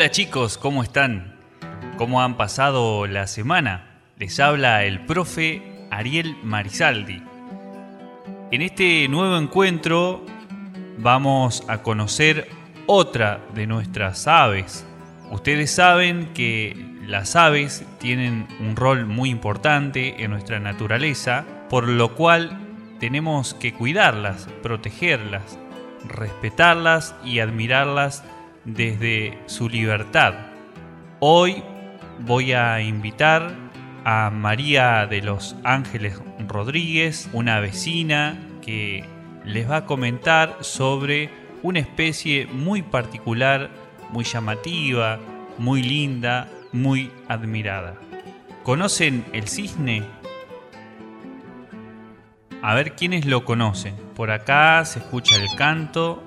Hola chicos, ¿cómo están? ¿Cómo han pasado la semana? Les habla el profe Ariel Marizaldi. En este nuevo encuentro vamos a conocer otra de nuestras aves. Ustedes saben que las aves tienen un rol muy importante en nuestra naturaleza, por lo cual tenemos que cuidarlas, protegerlas, respetarlas y admirarlas desde su libertad. Hoy voy a invitar a María de los Ángeles Rodríguez, una vecina que les va a comentar sobre una especie muy particular, muy llamativa, muy linda, muy admirada. ¿Conocen el cisne? A ver quiénes lo conocen. Por acá se escucha el canto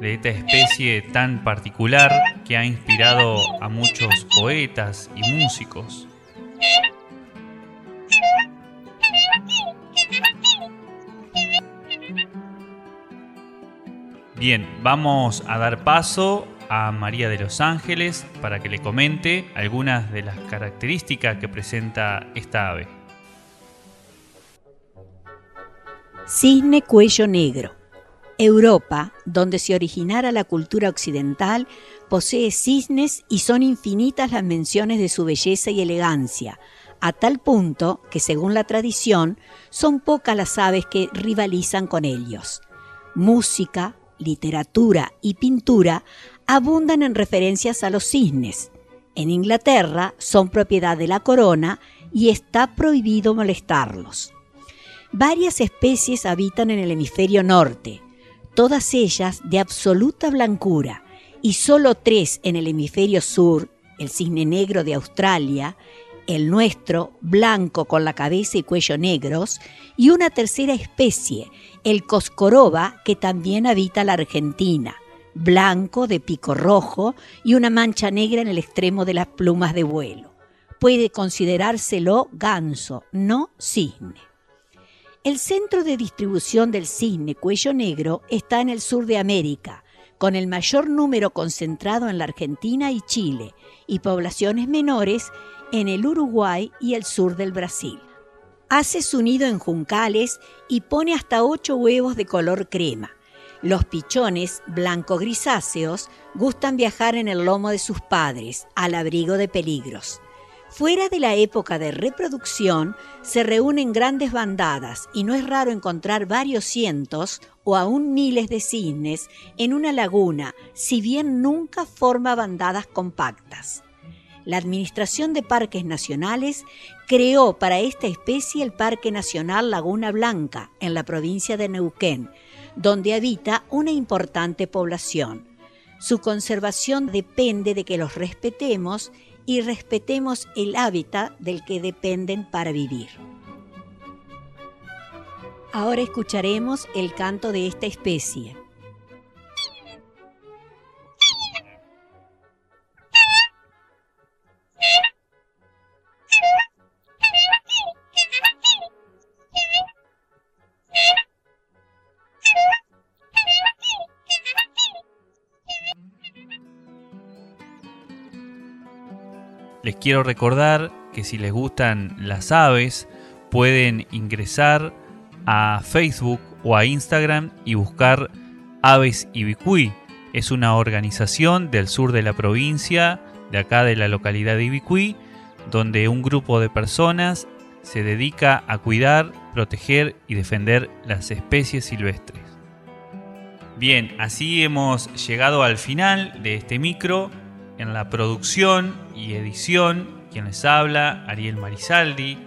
de esta especie tan particular que ha inspirado a muchos poetas y músicos. Bien, vamos a dar paso a María de los Ángeles para que le comente algunas de las características que presenta esta ave. Cisne cuello negro Europa, donde se originara la cultura occidental, posee cisnes y son infinitas las menciones de su belleza y elegancia, a tal punto que, según la tradición, son pocas las aves que rivalizan con ellos. Música, literatura y pintura abundan en referencias a los cisnes. En Inglaterra son propiedad de la corona y está prohibido molestarlos. Varias especies habitan en el hemisferio norte, todas ellas de absoluta blancura, y solo tres en el hemisferio sur, el cisne negro de Australia, el nuestro, blanco con la cabeza y cuello negros, y una tercera especie, el coscoroba, que también habita la Argentina, blanco de pico rojo y una mancha negra en el extremo de las plumas de vuelo. Puede considerárselo ganso, no cisne. El centro de distribución del cisne cuello negro está en el sur de América, con el mayor número concentrado en la Argentina y Chile, y poblaciones menores en el Uruguay y el sur del Brasil. Hace su nido en juncales y pone hasta ocho huevos de color crema. Los pichones blanco-grisáceos gustan viajar en el lomo de sus padres, al abrigo de peligros. Fuera de la época de reproducción, se reúnen grandes bandadas y no es raro encontrar varios cientos o aún miles de cisnes en una laguna, si bien nunca forma bandadas compactas. La Administración de Parques Nacionales creó para esta especie el Parque Nacional Laguna Blanca, en la provincia de Neuquén, donde habita una importante población. Su conservación depende de que los respetemos y respetemos el hábitat del que dependen para vivir. Ahora escucharemos el canto de esta especie. Les quiero recordar que si les gustan las aves, pueden ingresar a Facebook o a Instagram y buscar Aves Ibicuí. Es una organización del sur de la provincia, de acá de la localidad de Ibicuí, donde un grupo de personas se dedica a cuidar, proteger y defender las especies silvestres. Bien, así hemos llegado al final de este micro. En la producción y edición, quien les habla, Ariel Marizaldi.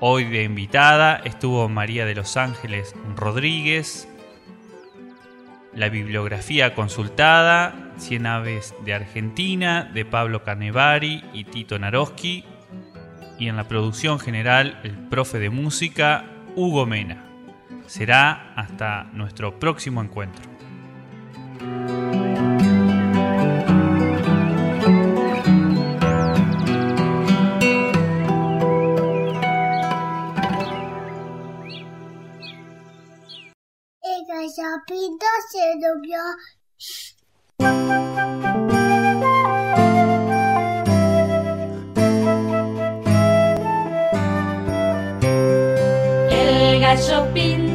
Hoy de invitada estuvo María de los Ángeles Rodríguez. La bibliografía consultada, Cien aves de Argentina, de Pablo Carnevari y Tito Naroski. Y en la producción general, el profe de música, Hugo Mena. Será hasta nuestro próximo encuentro. Sapito se dobbiamo... El gallo pinto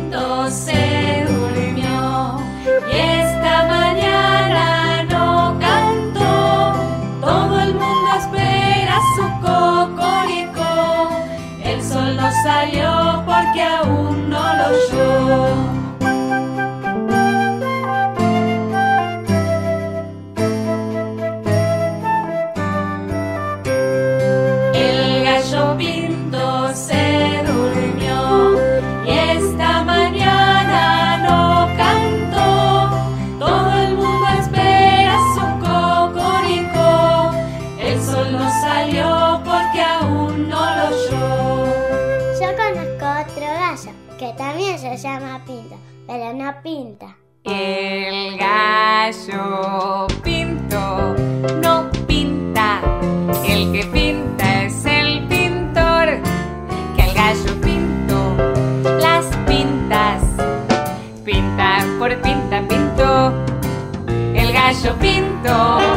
pinta. El gallo pinto no pinta, el que pinta es el pintor, que el gallo pinto las pintas, pinta por pinta pinto, el gallo pinto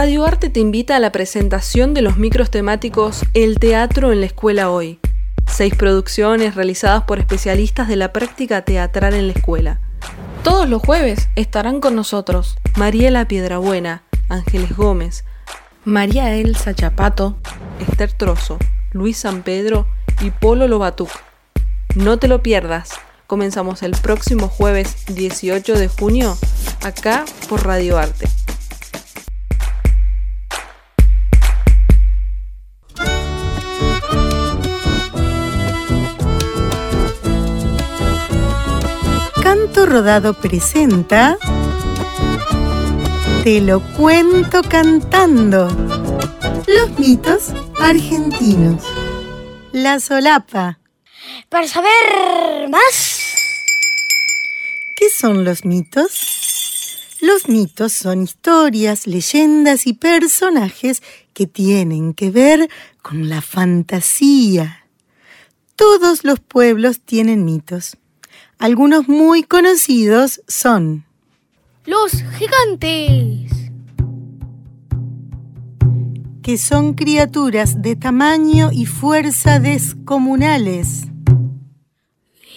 Radio Arte te invita a la presentación de los micros temáticos El teatro en la escuela hoy. Seis producciones realizadas por especialistas de la práctica teatral en la escuela. Todos los jueves estarán con nosotros Mariela Piedrabuena, Ángeles Gómez, María Elsa Chapato, Esther Trozo, Luis San Pedro y Polo Lobatuc. No te lo pierdas. Comenzamos el próximo jueves 18 de junio acá por Radio Arte. Rodado presenta Te lo cuento cantando. Los mitos argentinos. La solapa. Para saber más, ¿Qué son los mitos? Los mitos son historias, leyendas y personajes que tienen que ver con la fantasía. Todos los pueblos tienen mitos. Algunos muy conocidos son los gigantes. que son criaturas de tamaño y fuerza descomunales.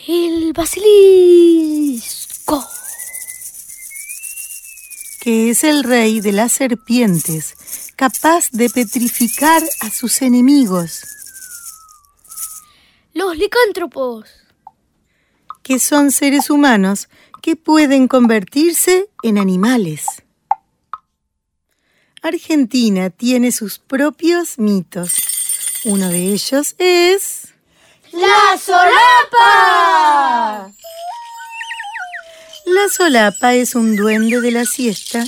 El basilisco. que es el rey de las serpientes, capaz de petrificar a sus enemigos, Los licántropos. Que son seres humanos que pueden convertirse en animales. Argentina tiene sus propios mitos. Uno de ellos es... ¡La solapa! La solapa es un duende de la siesta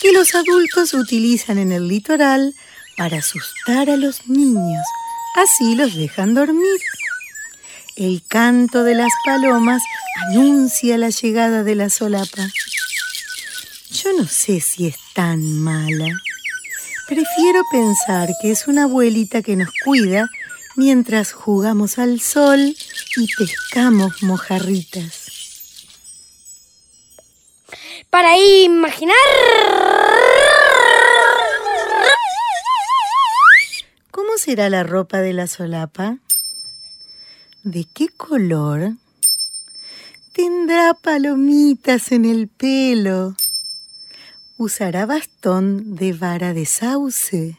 que los adultos utilizan en el litoral para asustar a los niños. Así los dejan dormir. El canto de las palomas anuncia la llegada de la solapa. Yo no sé si es tan mala, Prefiero pensar que es una abuelita que nos cuida mientras jugamos al sol y pescamos mojarritas. Para imaginar. ¿Cómo será la ropa de la solapa? ¿De qué color? Tendrá palomitas en el pelo. Usará bastón de vara de sauce.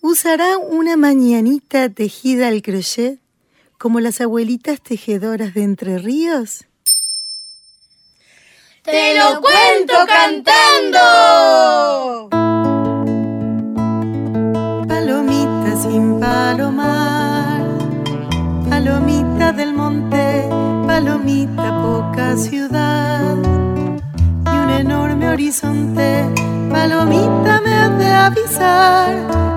Usará una mañanita tejida al crochet como las abuelitas tejedoras de Entre Ríos. ¡Te lo cuento cantando! Palomita sin palomar, palomita del monte, palomita poca ciudad y un enorme horizonte. Palomita me ha de avisar,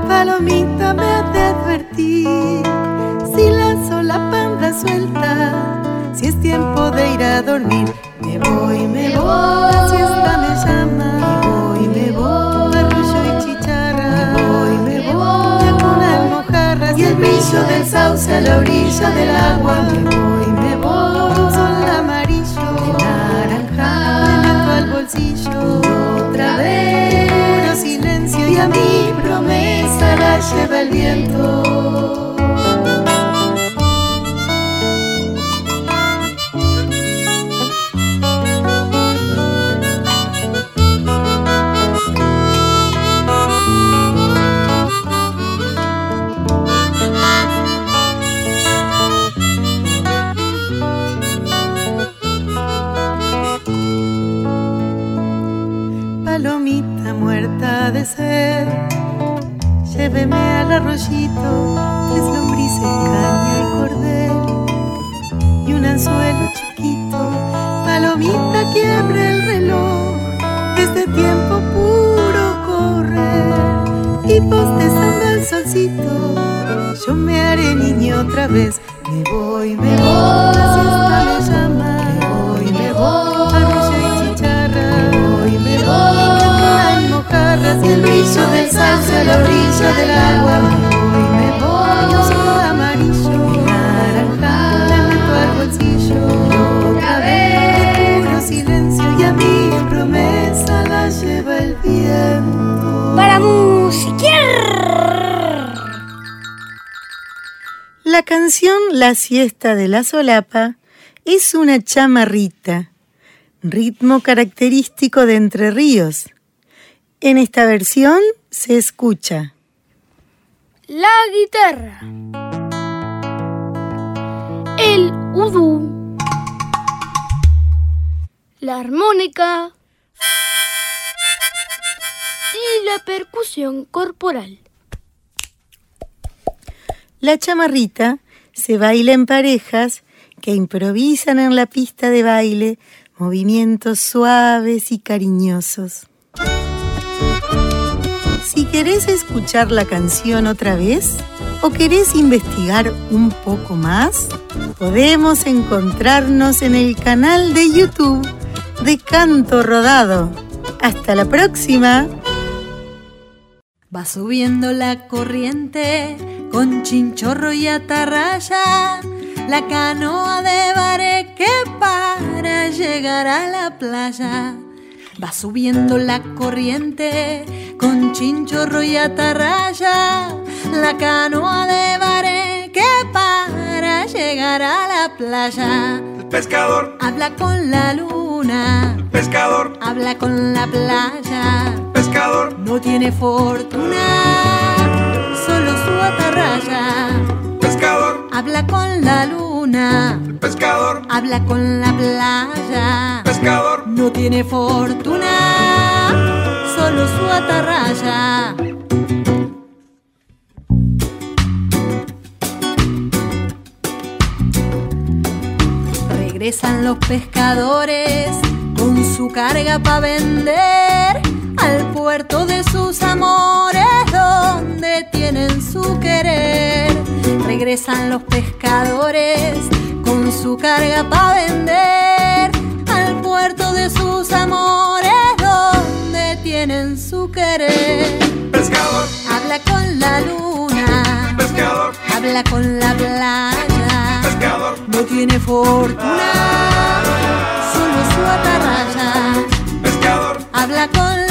palomita me ha de advertir si la sola panda suelta, si es tiempo de ir a dormir. Me voy, me voy, la siesta me llama. Del sauce a la orilla del agua. Me voy, me voy, sol amarillo, de naranja, me meto al bolsillo. Y otra vez, puro silencio y a mi promesa la lleva el viento. La siesta de la solapa es una chamarrita, ritmo característico de Entre Ríos. En esta versión se escucha La guitarra. El udú. La armónica. Y la percusión corporal. La chamarrita se baila en parejas que improvisan en la pista de baile movimientos suaves y cariñosos. Si querés escuchar la canción otra vez o querés investigar un poco más, podemos encontrarnos en el canal de YouTube de Canto Rodado. Hasta la próxima. Va subiendo la corriente con chinchorro y atarraya, la canoa de bareque para llegar a la playa. Va subiendo la corriente con chinchorro y atarraya, la canoa de bareque para llegar a la playa. El pescador, Habla con la luna, pescador, habla con la playa. pescador, No tiene fortuna, atarraya. pescador, Habla con la luna, pescador, habla con la playa. pescador, No tiene fortuna, solo su atarraya. Regresan los pescadores con su carga para vender al puerto de sus amores donde tienen su querer. Regresan los pescadores con su carga para vender al puerto de sus amores donde tienen su querer. Pescador, habla con la luna. Pescador, habla con la playa. Pescador, no tiene fortuna, solo su atarraya. Pescador, habla con la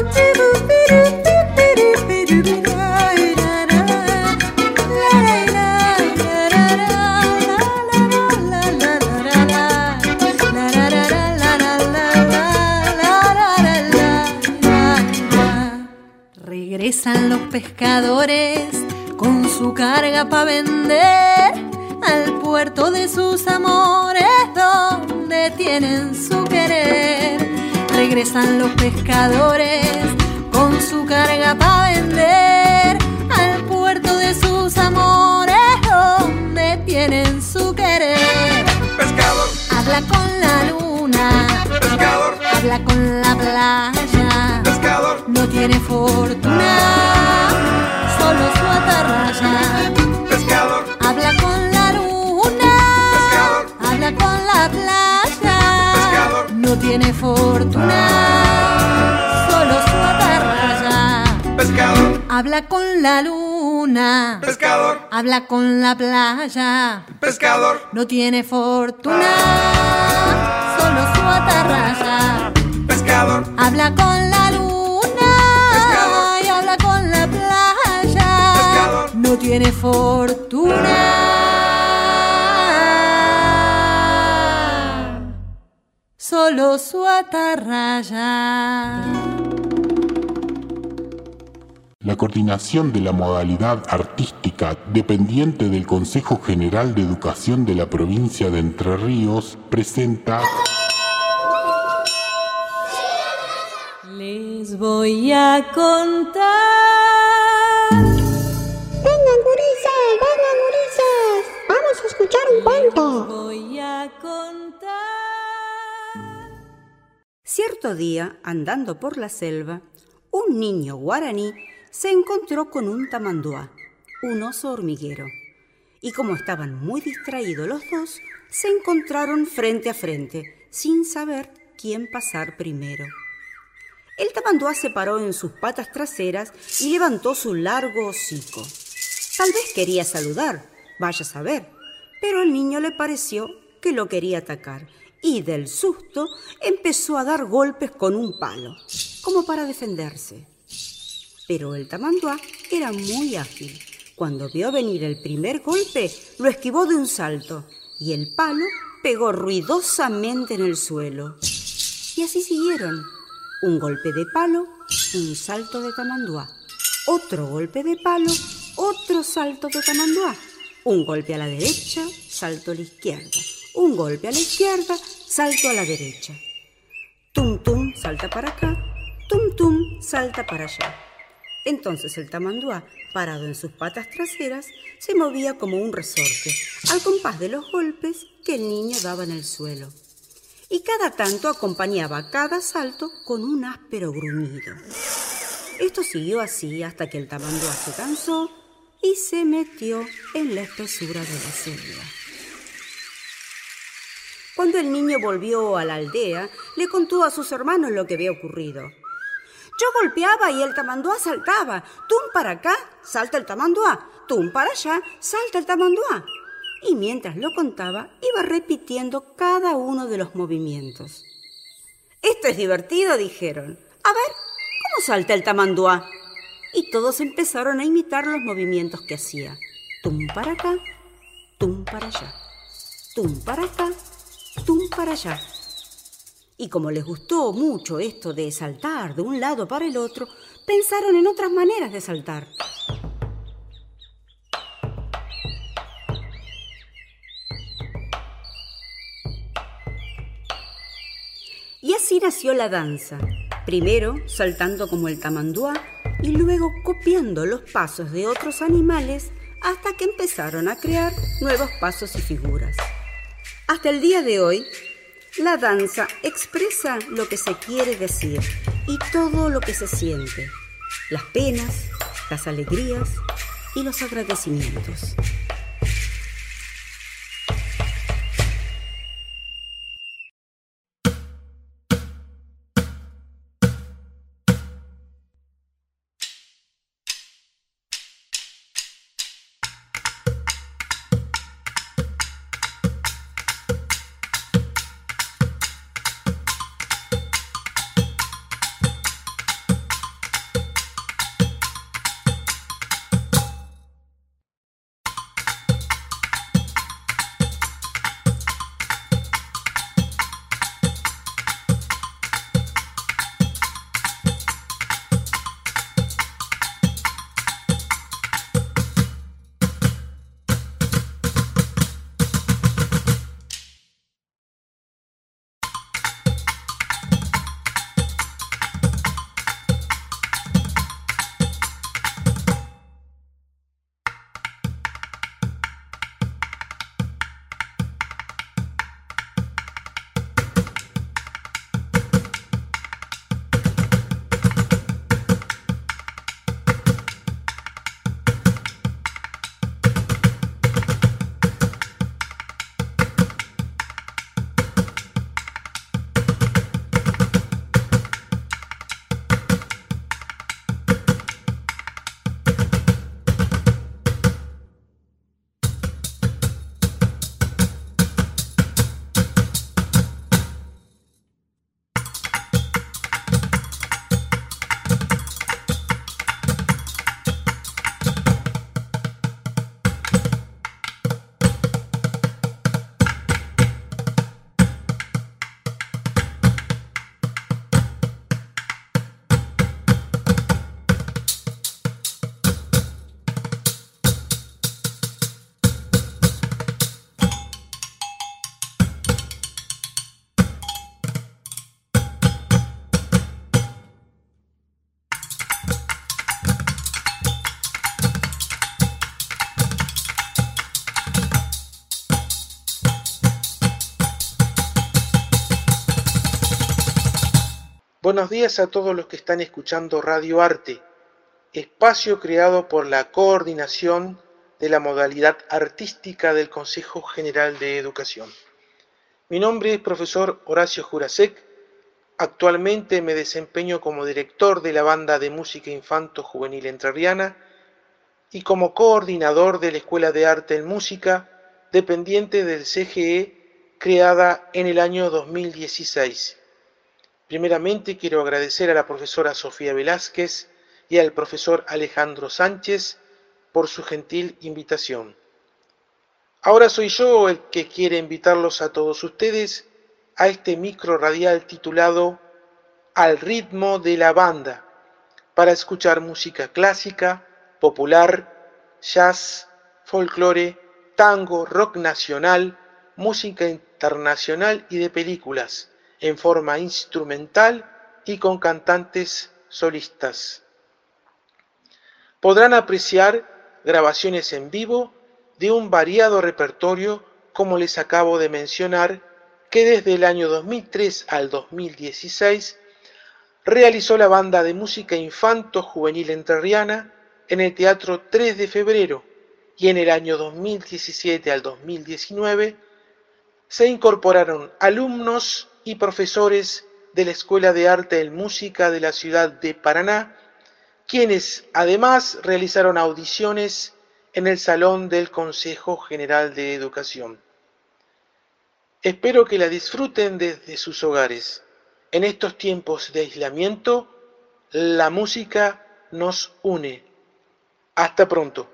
Regresan los pescadores con su carga para vender al puerto de sus amores donde tienen su querer. Regresan los pescadores con su carga para vender al puerto de sus amores donde tienen su querer. Habla con la luna, pescador, habla con la playa. pescador, No tiene fortuna, solo su atarraya. pescador, Habla con la luna, pescador, habla con la playa. Pescador. No tiene fortuna, solo su atarraya. pescador, Habla con la luna, pescador, habla con la playa. pescador, No tiene fortuna, solo su atarraya. pescador, Habla con la luna Pescador. y habla con la playa. Pescador. No tiene fortuna. Solo su atarraya. La coordinación de la modalidad artística dependiente del Consejo General de Educación de la provincia de Entre Ríos presenta Les voy a contar. Vengan, gurises, vengan, gurises. Vamos a escuchar un cuento. Voy a contar. Cierto día, andando por la selva, un niño guaraní se encontró con un tamanduá, un oso hormiguero. Y como estaban muy distraídos los dos, se encontraron frente a frente, sin saber quién pasar primero. El tamanduá se paró en sus patas traseras y levantó su largo hocico. Tal vez quería saludar, vaya a saber, pero al niño le pareció que lo quería atacar y del susto empezó a dar golpes con un palo, como para defenderse. Pero el tamanduá era muy ágil. Cuando vio venir el primer golpe, lo esquivó de un salto y el palo pegó ruidosamente en el suelo. Y así siguieron. Un golpe de palo, un salto de tamanduá. Otro golpe de palo, otro salto de tamanduá. Un golpe a la derecha, salto a la izquierda. Un golpe a la izquierda, salto a la derecha. Tum tum, salta para acá. Tum tum, salta para allá. Entonces el tamanduá, parado en sus patas traseras, se movía como un resorte, al compás de los golpes que el niño daba en el suelo. Y cada tanto acompañaba cada salto con un áspero gruñido. Esto siguió así hasta que el tamanduá se cansó y se metió en la espesura de la selva. Cuando el niño volvió a la aldea, le contó a sus hermanos lo que había ocurrido. Yo golpeaba y el tamanduá saltaba. Tum para acá, salta el tamanduá. Tum para allá, salta el tamanduá. Y mientras lo contaba, iba repitiendo cada uno de los movimientos. Esto es divertido, dijeron. A ver, ¿cómo salta el tamanduá? Y todos empezaron a imitar los movimientos que hacía. Tum para acá, tum para allá. Tum para acá, tum para allá. Y como les gustó mucho esto de saltar de un lado para el otro, pensaron en otras maneras de saltar. Y así nació la danza, primero saltando como el tamanduá y luego copiando los pasos de otros animales hasta que empezaron a crear nuevos pasos y figuras. Hasta el día de hoy, la danza expresa lo que se quiere decir y todo lo que se siente, las penas, las alegrías y los agradecimientos. Buenos días a todos los que están escuchando Radio Arte, espacio creado por la coordinación de la modalidad artística del Consejo General de Educación. Mi nombre es profesor Horacio Jurasek. Actualmente me desempeño como director de la banda de música infanto juvenil entrerriana y como coordinador de la Escuela de Arte en Música, dependiente del CGE, creada en el año 2016. Primeramente quiero agradecer a la profesora Sofía Velázquez y al profesor Alejandro Sánchez por su gentil invitación. Ahora soy yo el que quiere invitarlos a todos ustedes a este micro radial titulado Al ritmo de la banda, para escuchar música clásica, popular, jazz, folclore, tango, rock nacional, música internacional y de películas en forma instrumental y con cantantes solistas. Podrán apreciar grabaciones en vivo de un variado repertorio como les acabo de mencionar, que desde el año 2003 al 2016 realizó la banda de música infanto juvenil entrerriana en el Teatro 3 de Febrero y en el año 2017 al 2019 se incorporaron alumnos y profesores de la Escuela de Arte y Música de la ciudad de Paraná, quienes además realizaron audiciones en el Salón del Consejo General de Educación. Espero que la disfruten desde sus hogares. En estos tiempos de aislamiento, la música nos une. Hasta pronto.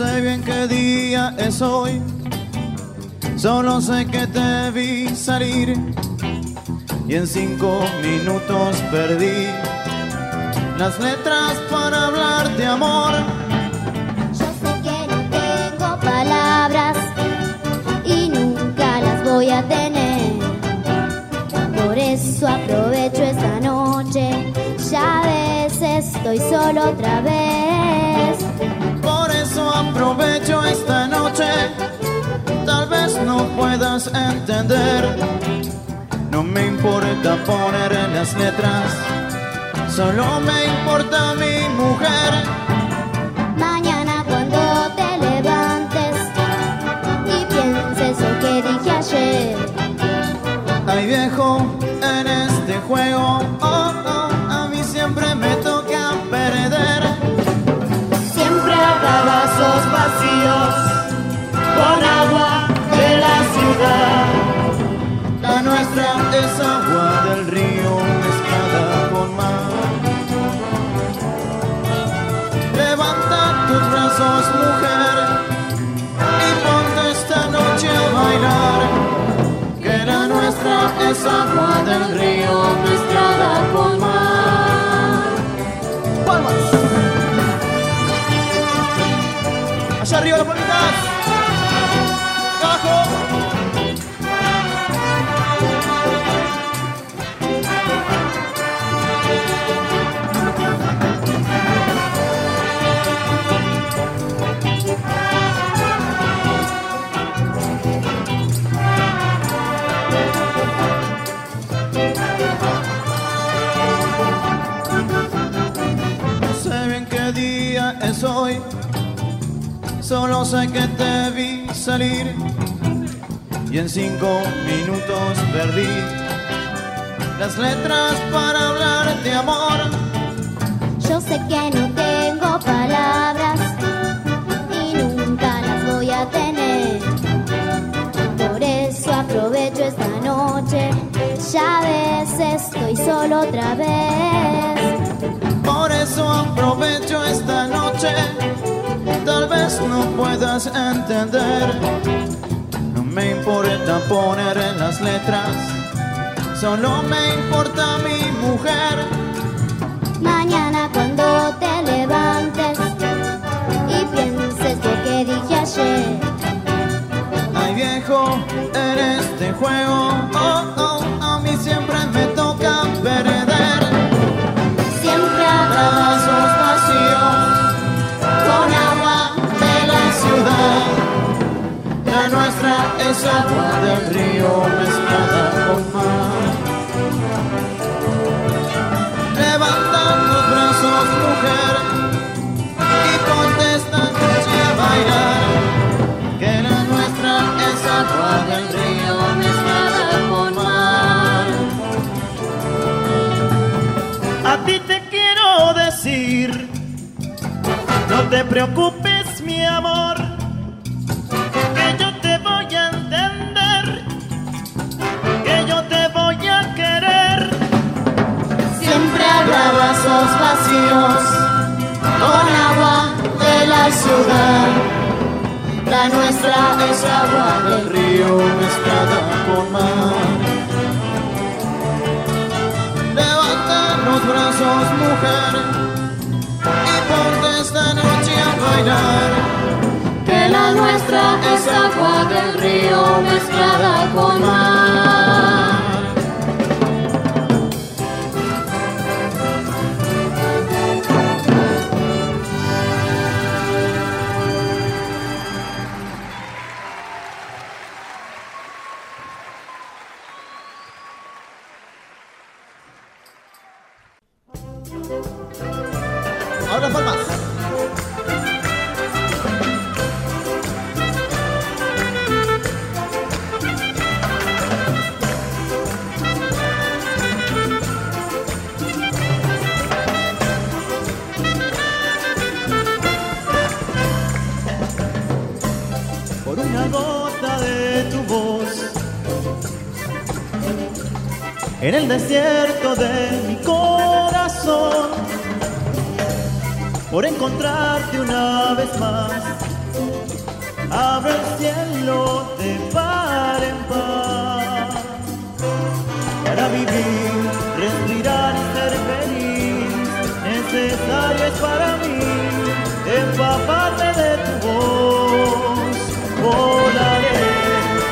No sé bien qué día es hoy, solo sé que te vi salir y en cinco minutos perdí las letras para hablar de amor. Yo sé que no tengo palabras y nunca las voy a tener, por eso aprovecho esta noche, ya ves, estoy solo otra vez. Aprovecho esta noche. Tal vez no puedas entender. No me importa poner en las letras. Solo me importa mi mujer. Mañana cuando te levantes y pienses lo que dije ayer. Ay viejo, en este juego, es agua del río mezclada con mar. Levanta tus brazos, mujer, y ponte esta noche a bailar. Que la nuestra es agua del río mezclada con mar. ¡Palmas! Allá arriba las. Abajo. Hoy, solo sé que te vi salir y en cinco minutos perdí las letras para hablar de amor. Yo sé que no tengo palabras y nunca las voy a tener. Por eso aprovecho esta noche. Ya ves, estoy solo otra vez. Por eso aprovecho esta noche, tal vez no puedas entender. No me importa poner en las letras, solo me importa mi mujer. Mañana cuando te levantes y pienses lo que dije ayer. Ay viejo, en este juego, oh, oh, es agua del río mezclada con mar. Levanta tus brazos, mujer, y ponte esta noche a bailar. Que la nuestra es agua del río mezclada con mar. A ti te quiero decir, no te preocupes vasos vacíos con agua de la ciudad. La nuestra es agua del río mezclada con mar. Levanta los brazos, mujer, y ponte esta noche a bailar. que la nuestra es agua del río mezclada con mar. Desierto de mi corazón, por encontrarte una vez más, abro el cielo de par en par. Para vivir, respirar y ser feliz, necesario es para mí empaparme de tu voz. Volaré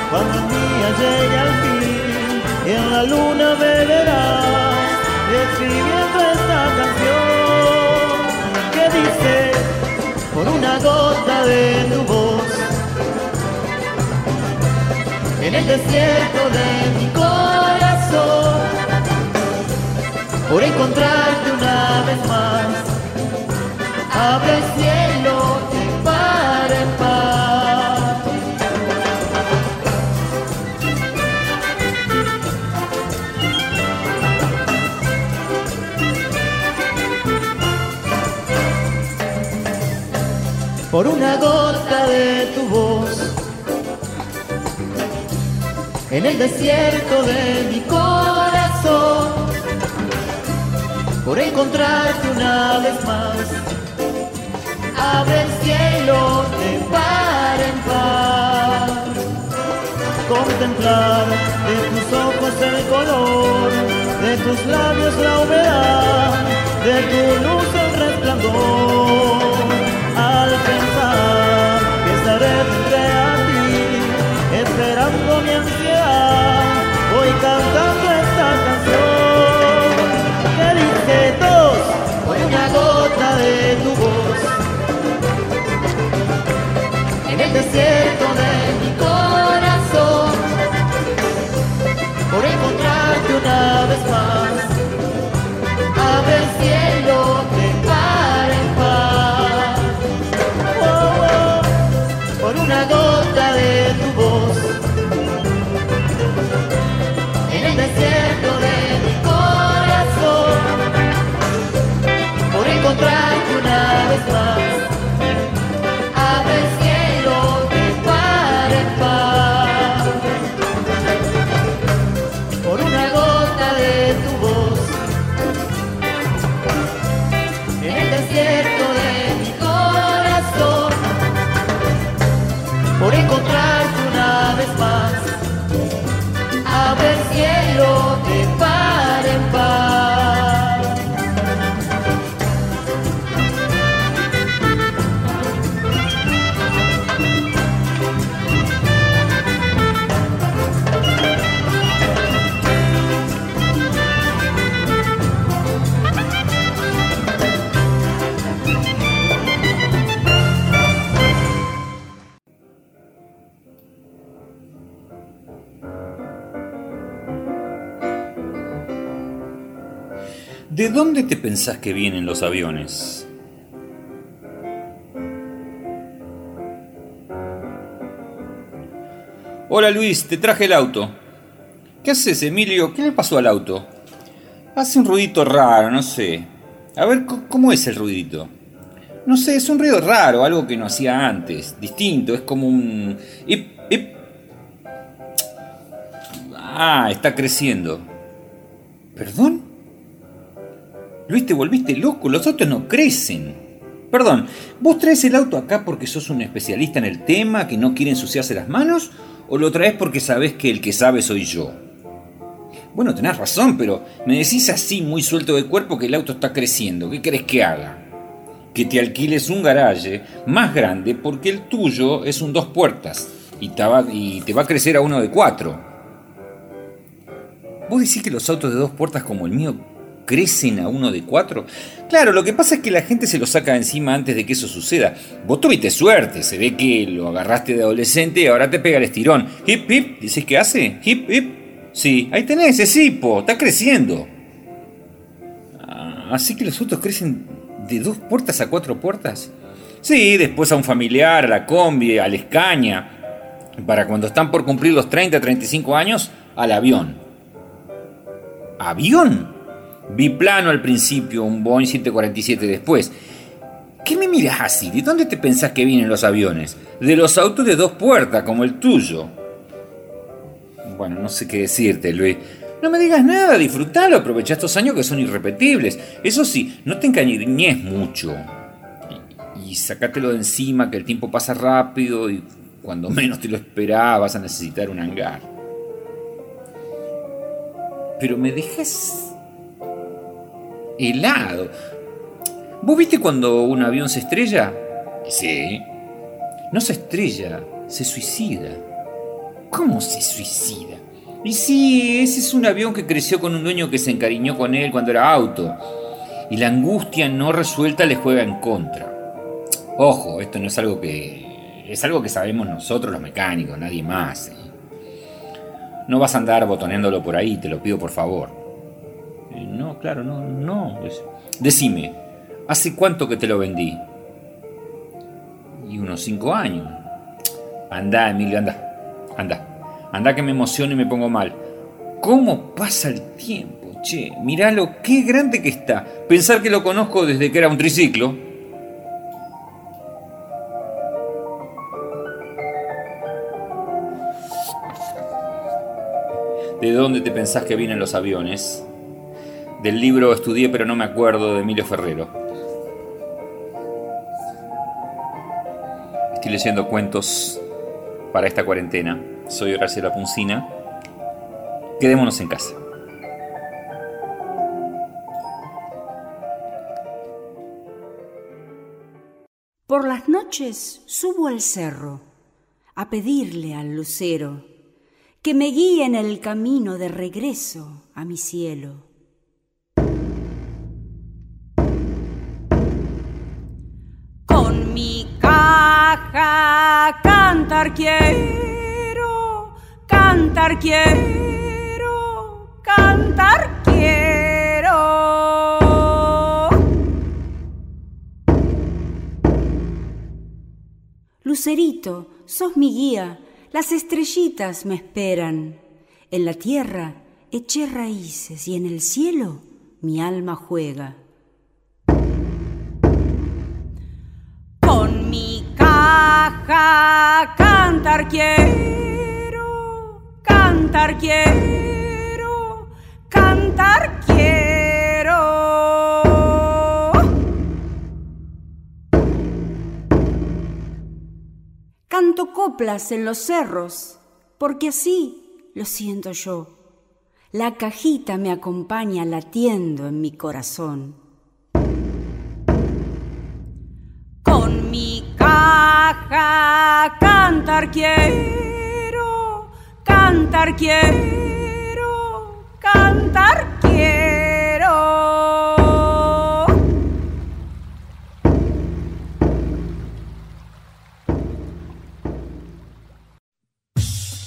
cuando el día en la luna me escribiendo esta canción que dice por una gota de tu voz en el desierto de mi corazón por encontrarte una vez más abre el cielo por una gota de tu voz. En el desierto de mi corazón, por encontrarte una vez más, abre el cielo de par en par. Contemplar de tus ojos el color, de tus labios la humedad, de tu luz el resplandor al que estaré frente a ti, esperando mi ansiedad, voy cantando esta canción. Que dos, por una gota de tu voz, en el desierto de mi corazón, por encontrarte una vez más, ¿De dónde te pensás que vienen los aviones? Hola Luis, te traje el auto. ¿Qué haces, Emilio? ¿Qué le pasó al auto? Hace un ruidito raro, no sé. A ver, ¿cómo es el ruidito? No sé, es un ruido raro, algo que no hacía antes, distinto, es como un... Ip, ip. Ah, está creciendo. ¿Perdón? Luis, te volviste loco, los autos no crecen. Perdón, ¿vos traes el auto acá porque sos un especialista en el tema, que no quiere ensuciarse las manos? ¿O lo traes porque sabés que el que sabe soy yo? Bueno, tenés razón, pero me decís así muy suelto de cuerpo que el auto está creciendo. ¿Qué querés que haga? Que te alquiles un garaje más grande porque el tuyo es un dos puertas y te va, y te va a crecer a uno de cuatro. ¿Vos decís que los autos de dos puertas como el mío crecen a uno de cuatro? Claro, lo que pasa es que la gente se lo saca encima antes de que eso suceda. Vos tuviste suerte, se ve que lo agarraste de adolescente y ahora te pega el estirón. Hip, hip, ¿decís que hace? Hip, hip. Sí, ahí tenés, es hipo, está creciendo. Ah, Así que los autos crecen de dos puertas a cuatro puertas. Sí, después a un familiar, a la combi, al escaña. Para cuando están por cumplir los 30, 35 años, al avión. ¿Avión? Biplano al principio, un Boeing 747 después. ¿Qué me miras así? ¿De dónde te pensás que vienen los aviones? De los autos de dos puertas, como el tuyo. Bueno, no sé qué decirte, Luis. No me digas nada, disfrutalo, aprovecha estos años que son irrepetibles. Eso sí, no te encañes mucho. Y, y de encima, que el tiempo pasa rápido y cuando menos te lo esperás vas a necesitar un hangar. Pero me dejas helado. ¿Vos viste cuando un avión se estrella? Sí. No se estrella, se suicida. ¿Cómo se suicida? Y sí, ese es un avión que creció con un dueño que se encariñó con él cuando era auto. Y la angustia no resuelta le juega en contra. Ojo, esto no es algo que. Es algo que sabemos nosotros los mecánicos, nadie más. ¿eh? No vas a andar botoneándolo por ahí, te lo pido por favor. No, claro, no, no. pues, Decime, ¿hace cuánto que te lo vendí? Y unos cinco años. Anda, Emilio, anda. Anda. Anda que me emociono y me pongo mal. ¿Cómo pasa el tiempo? Che, mirá lo qué grande que está. Pensar que lo conozco desde que era un triciclo. ¿De dónde te pensás que vienen los aviones? Del libro Estudié pero no me acuerdo de Emilio Ferrero. Estoy leyendo cuentos para esta cuarentena. Soy Graciela Puncina. Quedémonos en casa. Por las noches subo al cerro a pedirle al lucero que me guíe en el camino de regreso a mi cielo. Mi caja cantar quiero, cantar quiero, cantar quiero. Lucerito, sos mi guía, las estrellitas me esperan. En la tierra eché raíces y en el cielo mi alma juega. Cantar quiero, cantar quiero, cantar quiero. Canto coplas en los cerros, porque así lo siento yo. La cajita me acompaña latiendo en mi corazón. Cantar quiero, cantar quiero, cantar quiero.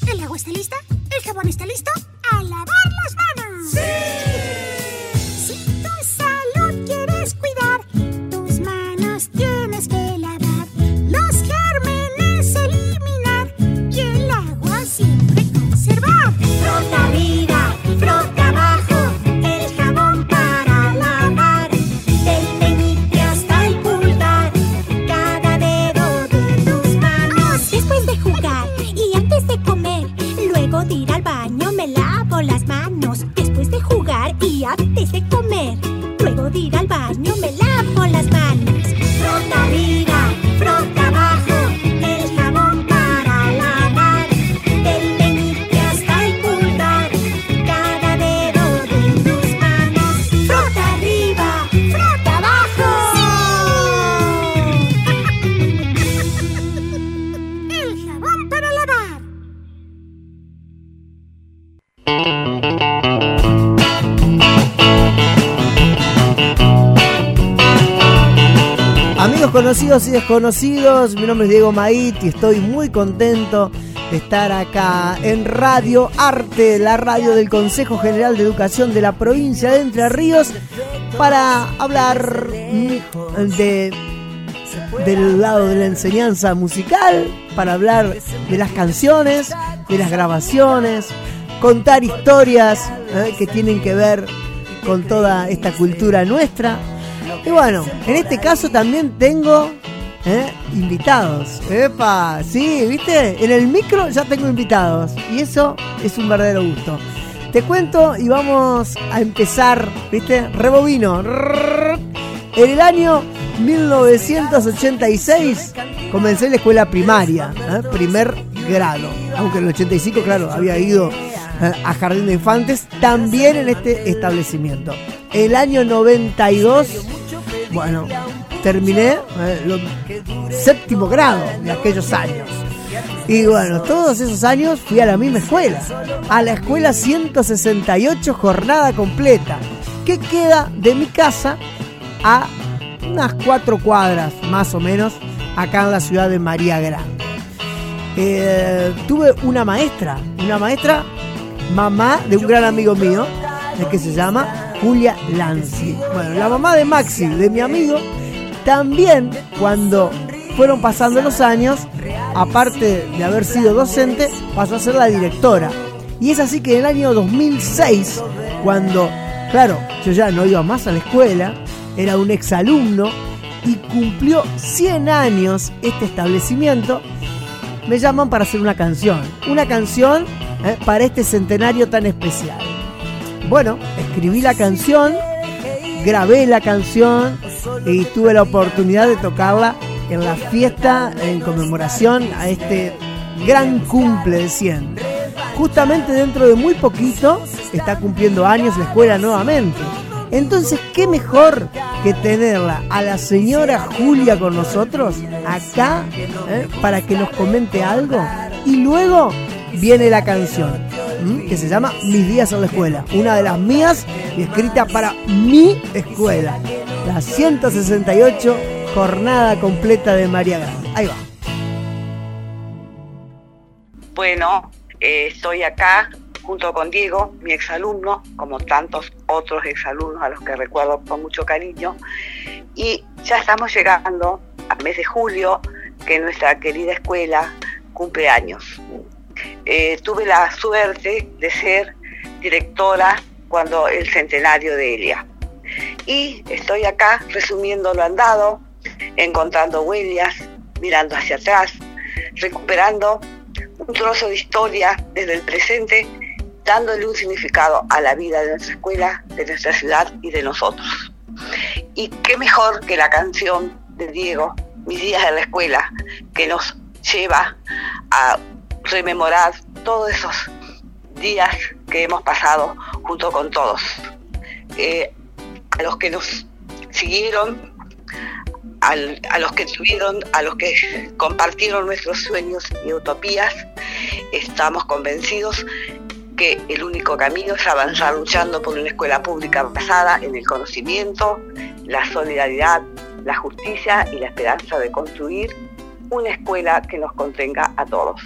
¿El agua está lista? ¿El jabón está listo? Y desconocidos, mi nombre es Diego Mait y estoy muy contento de estar acá en Radio Arte, la radio del Consejo General de Educación de la provincia de Entre Ríos, para hablar de del lado de la enseñanza musical, para hablar de las canciones, de las grabaciones, contar historias eh, que tienen que ver con toda esta cultura nuestra. Y bueno, en este caso también tengo eh, invitados. Epa, sí, ¿viste? En el micro ya tengo invitados. Y eso es un verdadero gusto. Te cuento y vamos a empezar, ¿viste? Rebobino. En el año 1986 comencé la escuela primaria, ¿eh? primer grado. Aunque en el 85, claro, había ido eh, a Jardín de Infantes, también en este establecimiento. El año 92, bueno, terminé eh, lo- séptimo grado de aquellos años. Y bueno, todos esos años fui a la misma escuela, a la escuela 168 jornada completa, que queda de mi casa a unas cuatro cuadras más o menos acá en la ciudad de María Grande. Eh, tuve una maestra, una maestra, mamá de un gran amigo mío, que se llama Julia Lanzi. Bueno, la mamá de Maxi, de mi amigo, también cuando fueron pasando los años, aparte de haber sido docente, pasó a ser la directora. Y es así que en el año 2006, cuando, claro, yo ya no iba más a la escuela, era un exalumno y cumplió 100 años este establecimiento, me llaman para hacer una canción. Una canción eh, para este centenario tan especial. Bueno, escribí la canción, grabé la canción y tuve la oportunidad de tocarla en la fiesta en conmemoración a este gran cumple de 100. Justamente dentro de muy poquito está cumpliendo años la escuela nuevamente. Entonces, ¿qué mejor que tenerla a la señora Julia con nosotros acá eh, para que nos comente algo? Y luego viene la canción que se llama Mis días en la escuela, una de las mías y escrita para mi escuela, la 168 jornada completa de María Grande. Ahí va. Bueno, eh, estoy acá junto con Diego, mi exalumno, como tantos otros exalumnos a los que recuerdo con mucho cariño. Y ya estamos llegando al mes de julio, que nuestra querida escuela cumple años. Eh, tuve la suerte de ser directora cuando el centenario de Elia. Y estoy acá resumiendo lo andado, encontrando huellas, mirando hacia atrás, recuperando un trozo de historia desde el presente, dándole un significado a la vida de nuestra escuela, de nuestra ciudad y de nosotros. Y qué mejor que la canción de Diego, Mis días en la escuela, que nos lleva a rememorar todos esos días que hemos pasado junto con todos. Eh, a los que nos siguieron, a los que tuvieron, a los que compartieron nuestros sueños y utopías, estamos convencidos que el único camino es avanzar luchando por una escuela pública basada en el conocimiento, la solidaridad, la justicia y la esperanza de construir una escuela que nos contenga a todos.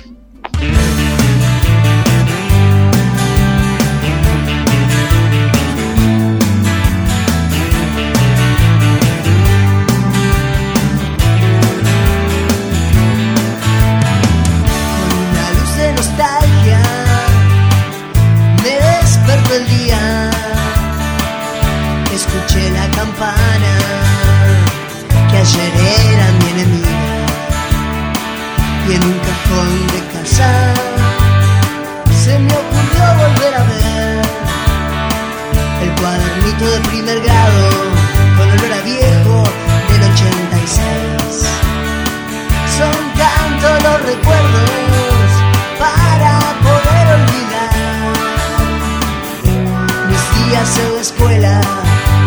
Recuerdos para poder olvidar mis días en la escuela,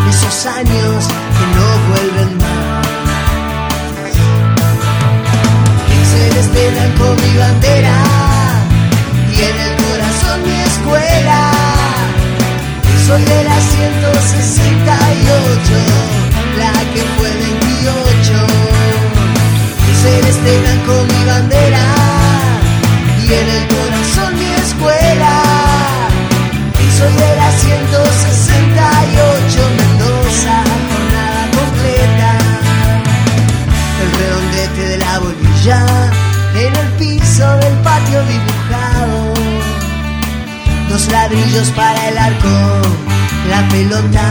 esos años que no vuelven más. Celeste blanco mi bandera y en el corazón mi escuela. Soy de la 168, la que fue 28 celeste blanco mi bandera y en el corazón mi escuela. Soy de la 168 Mendoza, jornada completa. El redondete de la bolilla en el piso del patio dibujado. Dos ladrillos para el arco, la pelota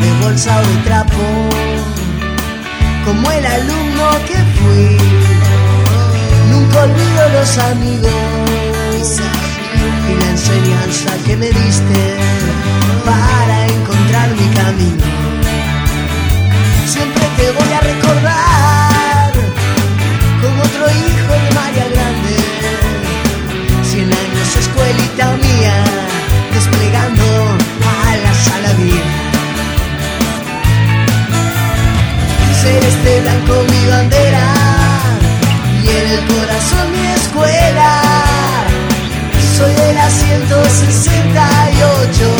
de bolsa o de trapo como el alumno que fui. Olvido los amigos y la enseñanza que me diste para encontrar mi camino. Siempre te voy a recordar como otro hijo de María Grande. Cien años escuelita mía, desplegando a la vida. celeste blanco mi bandera son mi escuela. Soy de la 168,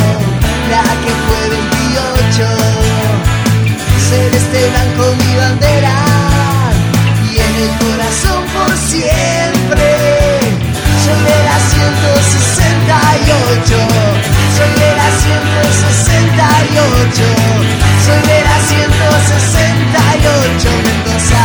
la que fue 28. ser este blanco mi bandera y en el corazón por siempre. Soy de la 168, soy de la 168, soy de la 168 Mendoza.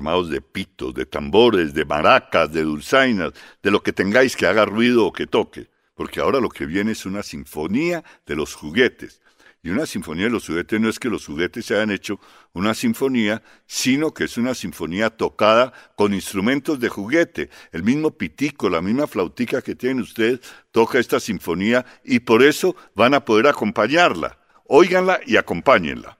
Armados de pitos, de tambores, de maracas, de dulzainas, de lo que tengáis que haga ruido o que toque, porque ahora lo que viene es una sinfonía de los juguetes. Y una sinfonía de los juguetes no es que los juguetes se hayan hecho una sinfonía, sino que es una sinfonía tocada con instrumentos de juguete. El mismo pitico, la misma flautica que tienen ustedes, toca esta sinfonía y por eso van a poder acompañarla. Óiganla y acompáñenla.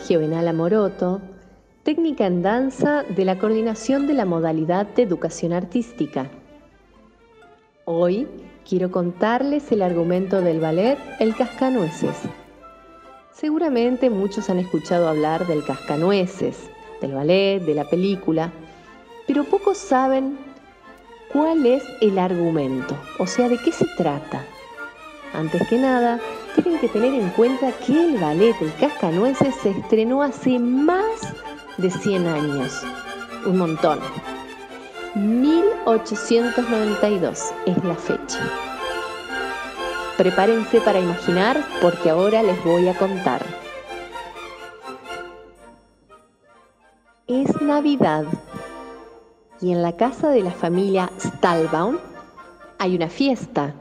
Anabela Giovenala Moroto, técnica en danza de la coordinación de la modalidad de educación artística. Hoy quiero contarles el argumento del ballet El Cascanueces. Seguramente muchos han escuchado hablar del Cascanueces, del ballet, de la película, pero pocos saben cuál es el argumento, o sea, de qué se trata. Antes que nada, tienen que tener en cuenta que el ballet El Cascanueces se estrenó hace más de 100 años. Un montón. 1892 es la fecha. Prepárense para imaginar porque ahora les voy a contar. Es Navidad y en la casa de la familia Stahlbaum hay una fiesta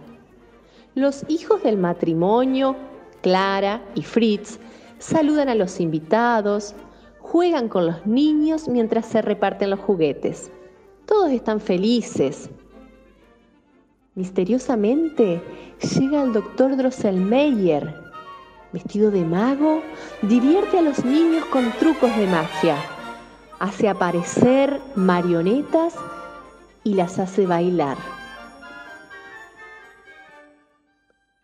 los hijos del matrimonio, Clara y Fritz, saludan a los invitados, juegan con los niños mientras se reparten los juguetes. Todos están felices. Misteriosamente llega el doctor Drosselmeyer. Vestido de mago, divierte a los niños con trucos de magia. Hace aparecer marionetas y las hace bailar.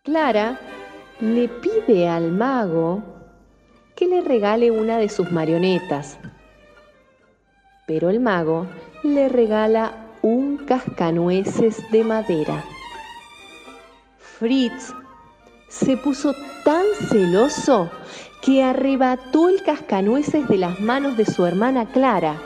Clara le pide al mago que le regale una de sus marionetas, pero el mago le regala un cascanueces de madera. Fritz se puso tan celoso que arrebató el cascanueces de las manos de su hermana Clara.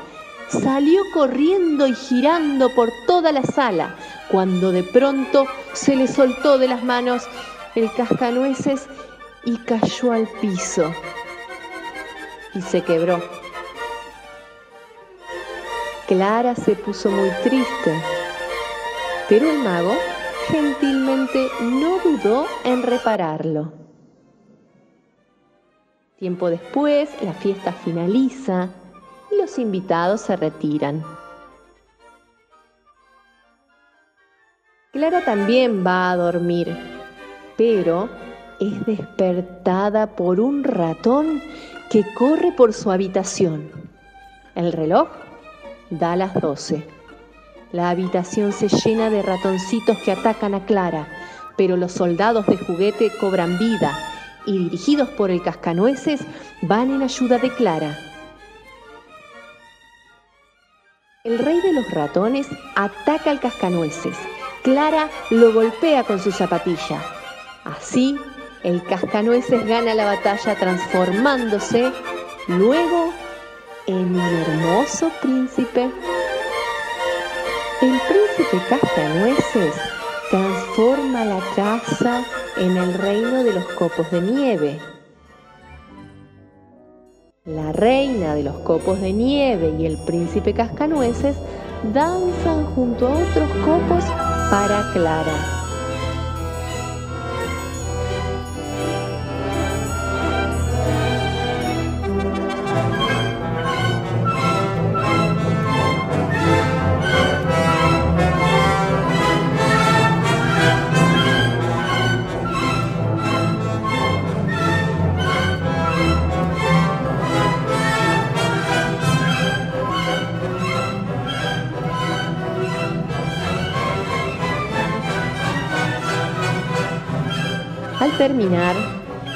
Salió corriendo y girando por toda la sala, cuando de pronto se le soltó de las manos el cascanueces y cayó al piso y se quebró. Clara se puso muy triste, pero el mago gentilmente no dudó en repararlo. Tiempo después, la fiesta finaliza y los invitados se retiran. Clara también va a dormir, pero es despertada por un ratón que corre por su habitación. El reloj da las doce. La habitación se llena de ratoncitos que atacan a Clara, pero los soldados de juguete cobran vida y dirigidos por el cascanueces van en ayuda de Clara. El rey de los ratones ataca al cascanueces. Clara lo golpea con su zapatilla. Así, el cascanueces gana la batalla transformándose luego en un hermoso príncipe. El príncipe Cascanueces transforma la casa en el reino de los copos de nieve. La reina de los copos de nieve y el príncipe Cascanueces danzan junto a otros copos para Clara. Terminar,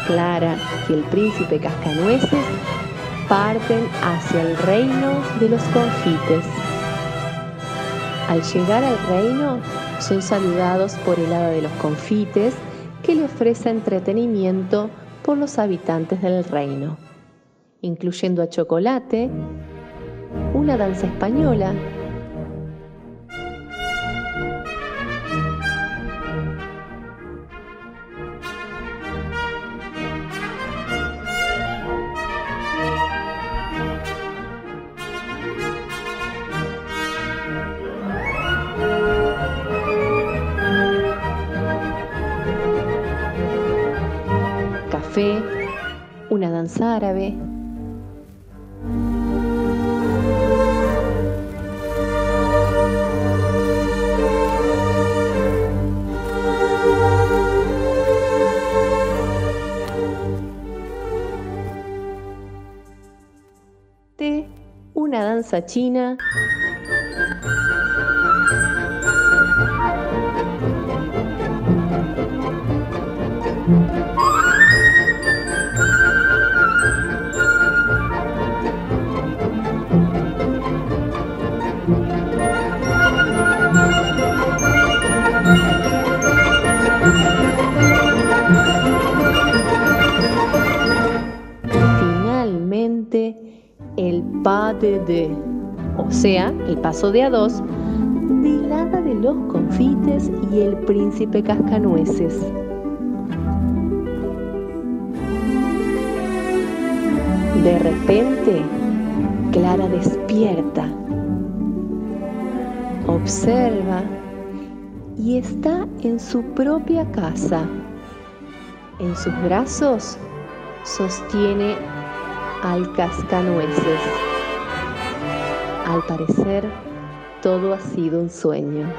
Clara y el príncipe Cascanueces parten hacia el reino de los confites. Al llegar al reino, son saludados por el hada de los confites que le ofrece entretenimiento por los habitantes del reino, incluyendo a Chocolate, una danza española danza china. De o sea, el paso de a dos, del hada de los confites y el príncipe cascanueces. De repente, Clara despierta, observa y está en su propia casa. En sus brazos sostiene al cascanueces. Al parecer, todo ha sido un sueño.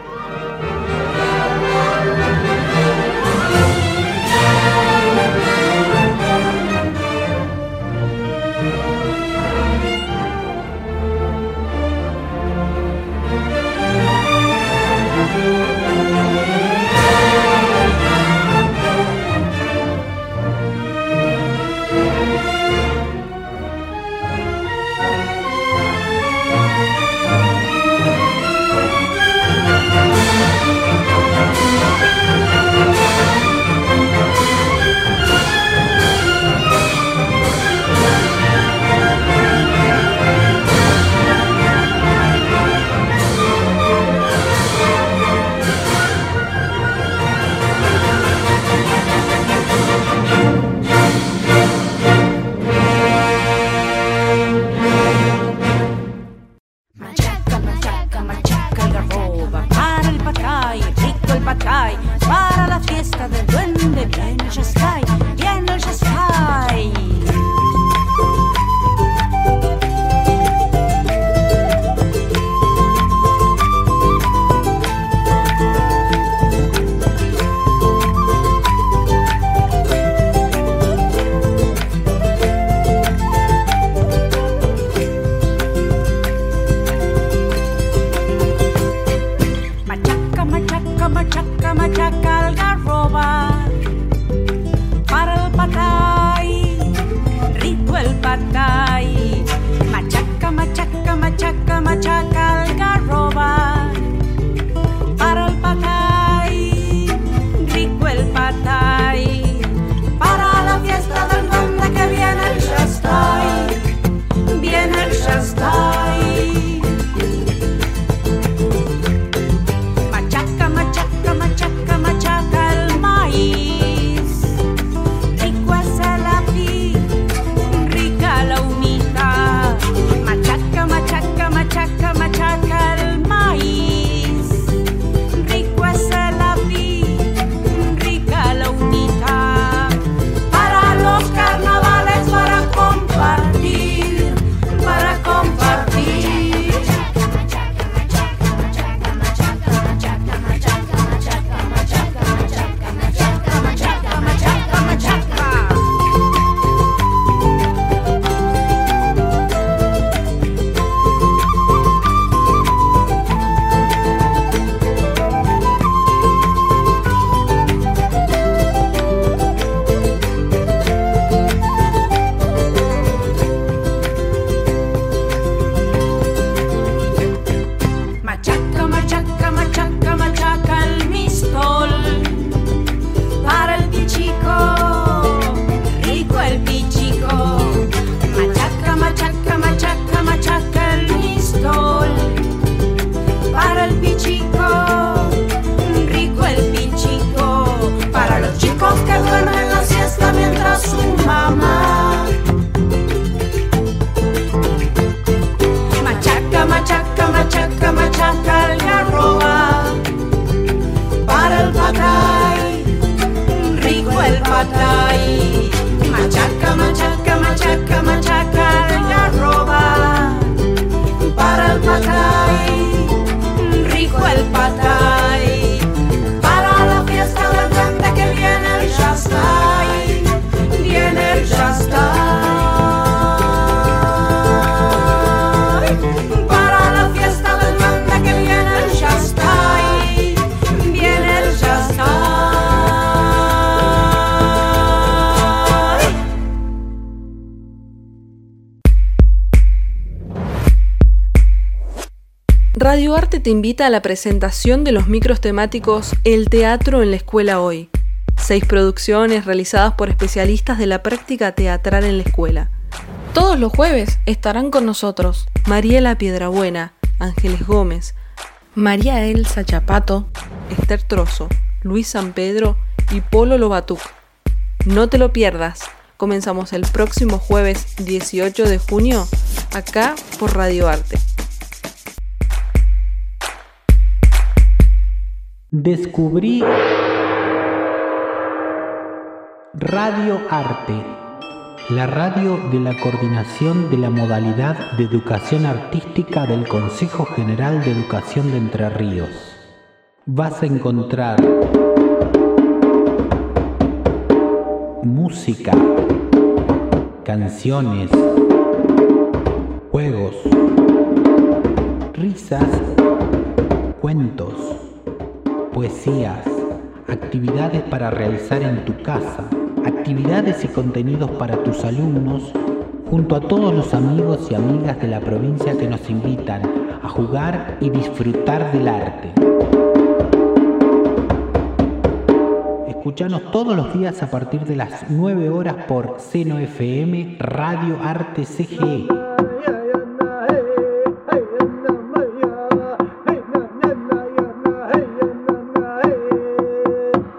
Radio Arte te invita a la presentación de los micros temáticos El Teatro en la Escuela Hoy, seis producciones realizadas por especialistas de la práctica teatral en la escuela. Todos los jueves estarán con nosotros Mariela Piedrabuena, Ángeles Gómez, María Elsa Chapato, Esther Trozo, Luis San Pedro y Polo Lobatuc. No te lo pierdas. Comenzamos el próximo jueves 18 de junio acá por Radio Arte. descubrí Radio Arte, la radio de la coordinación de la modalidad de educación artística del Consejo General de Educación de Entre Ríos. Vas a encontrar música, canciones, juegos, risas, cuentos poesías, actividades para realizar en tu casa, actividades y contenidos para tus alumnos, junto a todos los amigos y amigas de la provincia que nos invitan a jugar y disfrutar del arte. Escuchanos todos los días a partir de las 9 horas por Seno FM Radio Arte CGE.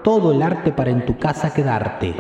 Todo el arte para en tu casa quedarte.